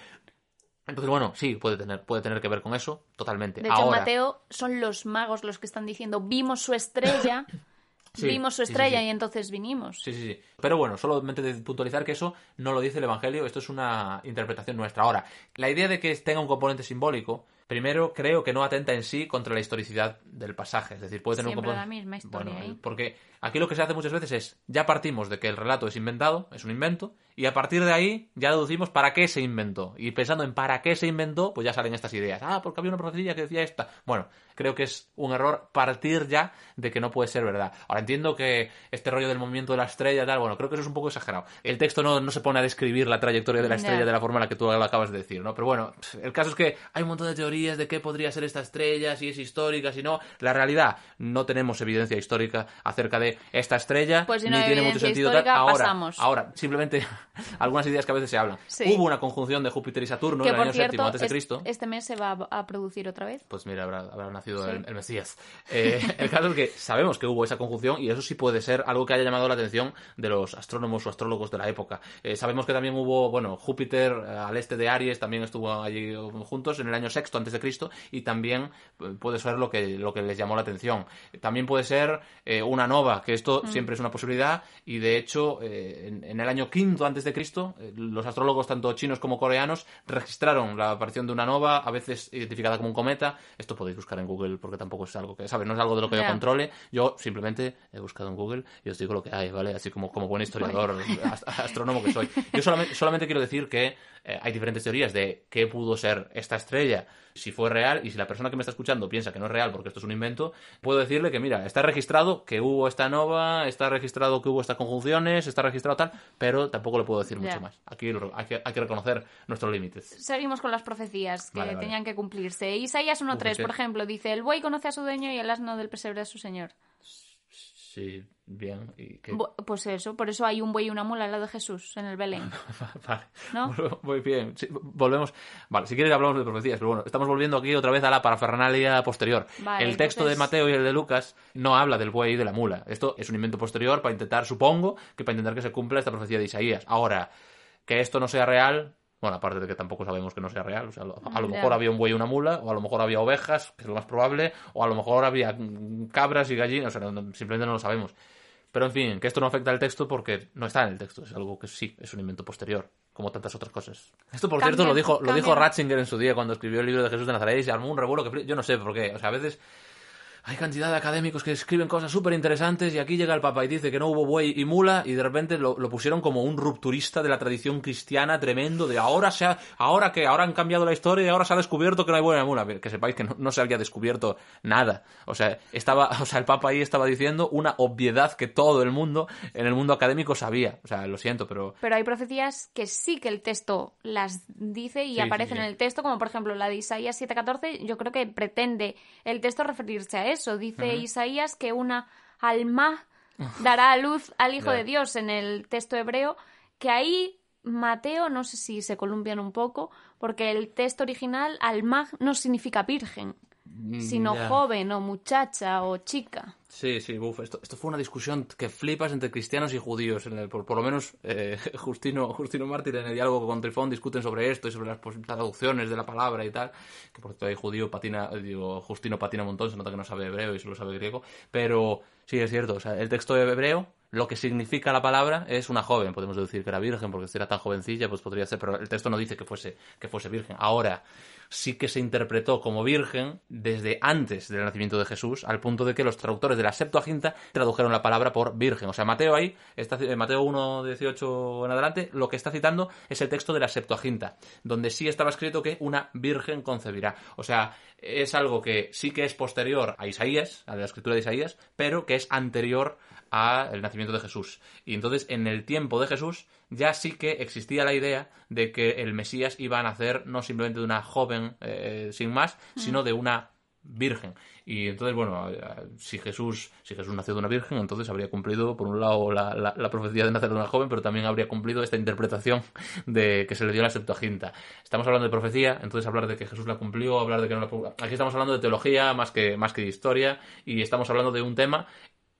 Entonces, bueno, sí, puede tener, puede tener que ver con eso, totalmente. De hecho, Ahora, Mateo son los magos los que están diciendo, vimos su estrella, (coughs) Sí, vimos su sí, estrella sí. y entonces vinimos. Sí, sí, sí. Pero bueno, solamente de puntualizar que eso no lo dice el Evangelio, esto es una interpretación nuestra. Ahora, la idea de que tenga un componente simbólico, primero creo que no atenta en sí contra la historicidad del pasaje. Es decir, puede tener Siempre un la componente. misma historia Bueno, porque aquí lo que se hace muchas veces es, ya partimos de que el relato es inventado, es un invento, y a partir de ahí ya deducimos para qué se inventó. Y pensando en para qué se inventó, pues ya salen estas ideas. Ah, porque había una profecía que decía esta. Bueno, creo que es un error partir ya de que no puede ser verdad. Ahora entiendo que este rollo del movimiento de la estrella, tal, bueno, creo que eso es un poco exagerado. El texto no, no se pone a describir la trayectoria de la estrella de la forma en la que tú lo acabas de decir, ¿no? Pero bueno, el caso es que hay un montón de teorías de qué podría ser esta estrella, si es histórica, si no. La realidad, no tenemos evidencia histórica acerca de esta estrella, Pues si no ni tiene mucho sentido. tal. Ahora, pasamos. ahora, simplemente (laughs) algunas ideas que a veces se hablan. Sí. Hubo una conjunción de Júpiter y Saturno que en el año séptimo cierto, antes de es- Cristo. este mes se va a producir otra vez. Pues mira, habrá, habrá nacido Sí. el, el Mesías. Eh, (laughs) el caso es que sabemos que hubo esa conjunción y eso sí puede ser algo que haya llamado la atención de los astrónomos o astrólogos de la época. Eh, sabemos que también hubo, bueno, Júpiter eh, al este de Aries también estuvo allí juntos en el año sexto antes de Cristo y también eh, puede ser lo que, lo que les llamó la atención. También puede ser eh, una nova, que esto siempre es una posibilidad y de hecho eh, en, en el año quinto antes de Cristo los astrólogos tanto chinos como coreanos registraron la aparición de una nova, a veces identificada como un cometa. Esto podéis buscar en Google porque tampoco es algo que, ¿sabes? No es algo de lo que yo controle. Yo simplemente he buscado en Google y os digo lo que hay, ¿vale? Así como, como buen historiador, ast- astrónomo que soy. Yo solamente, solamente quiero decir que eh, hay diferentes teorías de qué pudo ser esta estrella, si fue real, y si la persona que me está escuchando piensa que no es real porque esto es un invento, puedo decirle que, mira, está registrado que hubo esta nova, está registrado que hubo estas conjunciones, está registrado tal, pero tampoco le puedo decir mucho más. Aquí lo- hay que, hay que reconocer nuestros límites. Seguimos con las profecías que Vale, vale. tenían que cumplirse. Isaías 1.3, Uf, por ejemplo, dice, el buey conoce a su dueño y el asno del pesebre a su señor. Sí, bien. Y. Bu- Pues eso, por eso hay un buey y una mula al lado de Jesús en el Belén. (laughs) Vale. ¿No? (laughs) Muy bien. Sí, volvemos. Vale, si quieres hablamos de profecías, pero bueno, estamos volviendo aquí otra vez a la parafernalia posterior. Vale, el texto entonces- de Mateo y el de Lucas no habla del buey y de la mula. Esto es un invento posterior para intentar, supongo, que para intentar que se cumpla esta profecía de Isaías. Ahora, que esto no sea real. Bueno, aparte de que tampoco sabemos que no sea real. O sea, a lo- mejor había un buey y una mula, o a lo mejor había ovejas, que es lo más probable, o a lo mejor había cabras y gallinas, o sea, no- simplemente no lo sabemos. Pero en fin, que esto no afecta al texto porque no está en el texto, es algo que sí, es un invento posterior, como tantas otras cosas. Esto, por Cambia- cierto, lo dijo, lo dijo Ratzinger en su día cuando escribió el libro de Jesús de Nazaret y se armó un revuelo que yo no sé por qué. O sea, a veces hay cantidad de académicos que escriben cosas súper interesantes y aquí llega el Papa y dice que no hubo buey y mula y de repente lo, lo pusieron como un rupturista de la tradición cristiana tremendo de ahora se ha, ahora que ahora han cambiado la historia y ahora se ha descubierto que no hay buey y mula. Que sepáis que no, no se había descubierto nada. O sea, estaba, (laughs) o sea, el Papa ahí estaba diciendo una obviedad que todo el mundo en el mundo académico sabía. O sea, lo siento, pero Pero hay profecías que sí que el texto las dice y Sí, sí, aparecen sí. en el texto, como por ejemplo la de Isaías 7:14, yo creo que pretende el texto referirse a eso. Dice Isaías que una alma dará a luz al Hijo de Dios en el texto hebreo, que ahí Mateo, no sé si se columpian un poco, porque el texto original, alma no significa virgen, sino Mm, ya. joven o muchacha o chica. Sí, sí, buf, esto, esto fue una discusión que flipas entre cristianos y judíos. En el- por, por lo menos eh, (laughs) Justino, Justino Mártir en el diálogo con Trifón discuten sobre esto y sobre las traducciones de la palabra y tal. Que por cierto hay judío patina, eh, digo, Justino patina un montón, se nota que no sabe hebreo y solo sabe griego. Pero sí, es cierto, o sea, el texto hebreo, lo que significa la palabra es una joven. Podemos decir que era virgen porque si era tan jovencilla, pues podría ser, pero el texto no dice que fuese, que fuese virgen. Ahora, sí que se interpretó como virgen desde antes del nacimiento de Jesús, al punto de que los traductores de la Septuaginta tradujeron la palabra por virgen. O sea, Mateo ahí, está, en Mateo 1, 18 en adelante, lo que está citando es el texto de la Septuaginta, donde sí estaba escrito que una virgen concebirá. O sea, es algo que sí que es posterior a Isaías, a la escritura de Isaías, pero que es anterior al nacimiento de Jesús. Y entonces, en el tiempo de Jesús, ya sí que existía la idea de que el Mesías iba a nacer no simplemente de una joven eh, sin más, sino de una virgen. Y entonces, bueno, si Jesús, si Jesús nació de una virgen, entonces habría cumplido, por un lado, la, la, profecía de nacer de una joven, pero también habría cumplido esta interpretación de que se le dio la Septuaginta. Estamos hablando de profecía, entonces hablar de que Jesús la cumplió, hablar de que no la Aquí estamos hablando de teología más que, más que de historia, y estamos hablando de un tema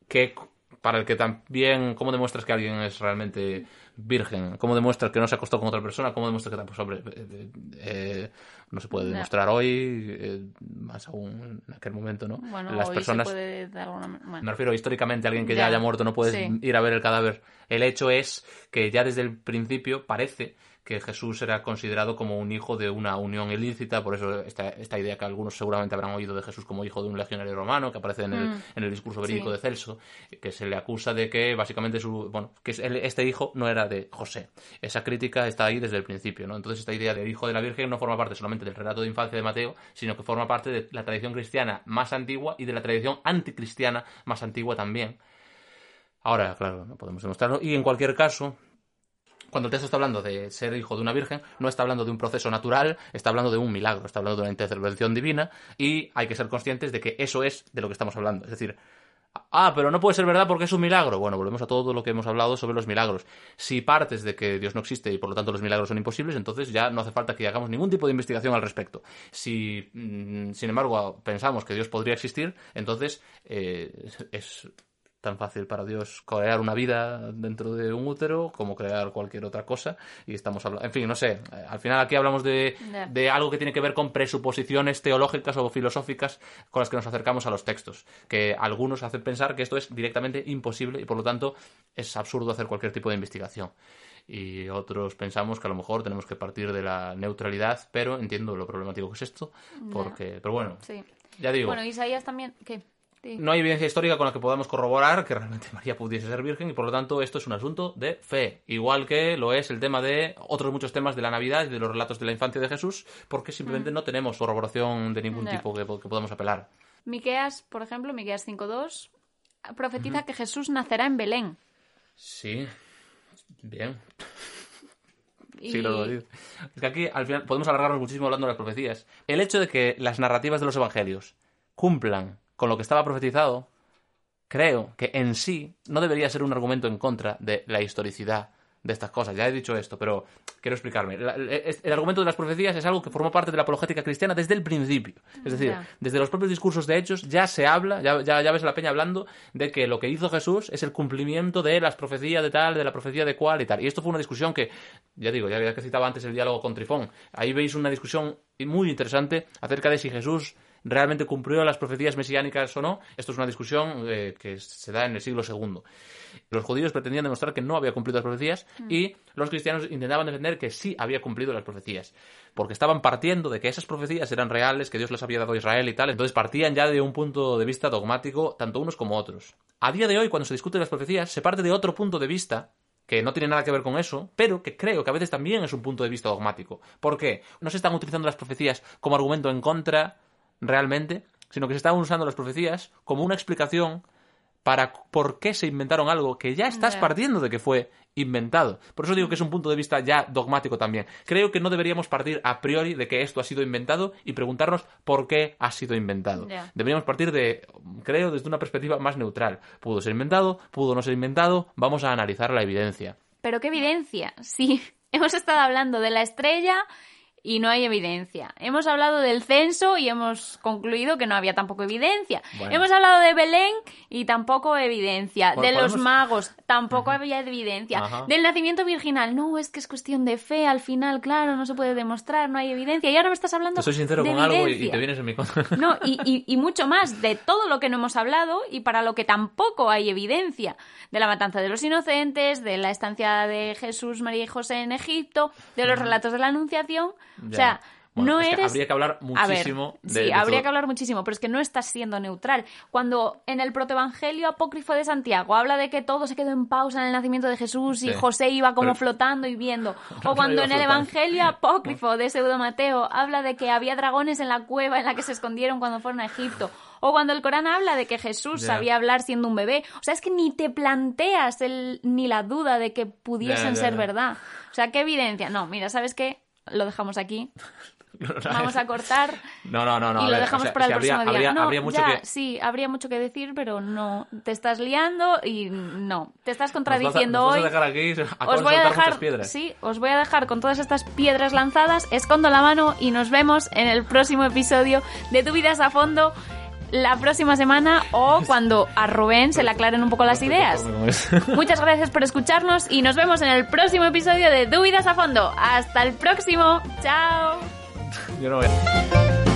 que para el que también, ¿cómo demuestras que alguien es realmente virgen? ¿Cómo demuestras que no se acostó con otra persona? ¿Cómo demuestras que pues, hombre, eh, eh, no se puede demostrar hoy, eh, más aún en aquel momento, ¿no? Bueno, Las personas, se puede alguna... Me refiero históricamente, alguien que ya, haya muerto no puedes ir a ver el cadáver. El hecho es que ya desde el principio parece que Jesús era considerado como un hijo de una unión ilícita, por eso esta, esta idea que algunos seguramente habrán oído de Jesús como hijo de un legionario romano, que aparece en el, mm. en el discurso verídico de Celso, que se le acusa de que básicamente su, bueno, que este hijo no era de José. Esa crítica está ahí desde el principio, ¿no? Entonces esta idea del hijo de la Virgen no forma parte solamente del relato de infancia de Mateo, sino que forma parte de la tradición cristiana más antigua y de la tradición anticristiana más antigua también. Ahora, claro, no podemos demostrarlo. Y en cualquier caso, cuando el texto está hablando de ser hijo de una virgen, no está hablando de un proceso natural, está hablando de un milagro, está hablando de una intervención divina y hay que ser conscientes de que eso es de lo que estamos hablando. Es decir, ah, pero no puede ser verdad porque es un milagro. Bueno, volvemos a todo lo que hemos hablado sobre los milagros. Si partes de que Dios no existe y por lo tanto los milagros son imposibles, entonces ya no hace falta que hagamos ningún tipo de investigación al respecto. Si, mm, sin embargo, pensamos que Dios podría existir, entonces eh, es tan fácil para Dios crear una vida dentro de un útero como crear cualquier otra cosa. Y estamos hablando en fin no sé eh, al final aquí hablamos de, de, algo que tiene que ver con presuposiciones teológicas o filosóficas con las que nos acercamos a los textos que algunos hacen pensar que esto es directamente imposible y por lo tanto es absurdo hacer cualquier tipo de investigación. Y otros pensamos que a lo mejor tenemos que partir de la neutralidad pero entiendo lo problemático que es esto porque pero bueno ya digo. Bueno Isaías también ¿qué? No hay evidencia histórica con la que podamos corroborar que realmente (laughs) María pudiese ser virgen y por lo tanto esto es un asunto de fe, igual que lo es el tema de otros muchos temas de la Navidad y de los relatos de la infancia de Jesús, porque simplemente mm. no tenemos corroboración de ningún tipo que, podamos apelar. Miqueas, por ejemplo, Miqueas 5.2 profetiza que Jesús nacerá en Belén. Sí, bien. (laughs) Sí, lo digo. Es que aquí al final podemos alargarnos muchísimo hablando de las profecías. El hecho de que las narrativas de los evangelios cumplan con lo que estaba profetizado, creo que en sí no debería ser un argumento en contra de la historicidad de estas cosas. Ya he dicho esto, pero quiero explicarme. El argumento de las profecías es algo que formó parte de la apologética cristiana desde el principio. Es decir, desde los propios discursos de hechos ya se habla, ya, ya, ves a la peña hablando de que lo que hizo Jesús es el cumplimiento de las profecías de tal, de la profecía de cual y tal. Y esto fue una discusión que, ya digo, ya que citaba antes el diálogo con Trifón, ahí veis una discusión muy interesante acerca de si Jesús realmente cumplió las profecías mesiánicas o no, esto es una discusión eh, que se da en el siglo II. Los judíos pretendían demostrar que no había cumplido las profecías mm. y los cristianos intentaban defender que sí había cumplido las profecías, porque estaban partiendo de que esas profecías eran reales, que Dios las había dado a Israel y tal, entonces partían ya de un punto de vista dogmático, tanto unos como otros. A día de hoy, cuando se discuten las profecías, se parte de otro punto de vista que no tiene nada que ver con eso, pero que creo que a veces también es un punto de vista dogmático. ¿Por qué? No se están utilizando las profecías como argumento en contra realmente, sino que se estaban usando las profecías como una explicación para por qué se inventaron algo que ya estás partiendo de que fue inventado. Por eso digo que es un punto de vista ya dogmático también. Creo que no deberíamos partir a priori de que esto ha sido inventado y preguntarnos por qué ha sido inventado. Deberíamos partir de, creo, desde una perspectiva más neutral. Pudo ser inventado, pudo no ser inventado, vamos a analizar la evidencia. Pero qué evidencia, sí. (laughs) Hemos estado hablando de la estrella y no hay evidencia. Hemos hablado del censo y hemos concluido que no había tampoco evidencia. Hemos hablado de Belén y tampoco evidencia. de los magos tampoco había evidencia. Del nacimiento virginal, no, es que es cuestión de fe, al final, claro, no se puede demostrar, no hay evidencia. Y ahora me estás hablando soy sincero con algo y, te vienes en mi contra. No, (laughs) y, y mucho más de todo lo que no hemos hablado y para lo que tampoco hay evidencia. De la matanza de los inocentes, de la estancia de Jesús, María y José en Egipto, de los relatos de la Anunciación. O sea, no eres. habría que hablar muchísimo. de, sí, habría que hablar muchísimo, pero es que no estás siendo neutral. Cuando en el protoevangelio apócrifo de Santiago habla de que todo se quedó en pausa en el nacimiento de Jesús y José iba como flotando y viendo. (laughs) O cuando en el evangelio apócrifo de Pseudo Mateo habla de que había dragones en la cueva en la que se escondieron cuando fueron a Egipto. O cuando el Corán habla de que Jesús sabía hablar siendo un bebé. O sea, es que ni te planteas el, ni la duda de que pudiesen ser verdad. O sea, qué evidencia. No, mira, ¿sabes qué? Lo dejamos aquí. (laughs) Vamos a cortar No, no, no, no. y lo ver, dejamos o sea, para el habría, próximo día. habría- no, habría mucho ya, que... sí, habría mucho que decir, pero no. Te estás liando y no. Te estás contradiciendo nos vas a, hoy. nos vas a dejar aquí, acabas Os voy a dejar, piedras. sí, os voy a dejar con todas estas piedras lanzadas, escondo la mano y nos vemos en el próximo episodio de Tu Vidas a Fondo la próxima semana o (laughs) cuando a Rubén se le aclaren un poco las ideas. (laughs) Muchas gracias por escucharnos y nos vemos en el próximo episodio de Tu Vidas a Fondo. Hasta el próximo. Chao. Yo no voy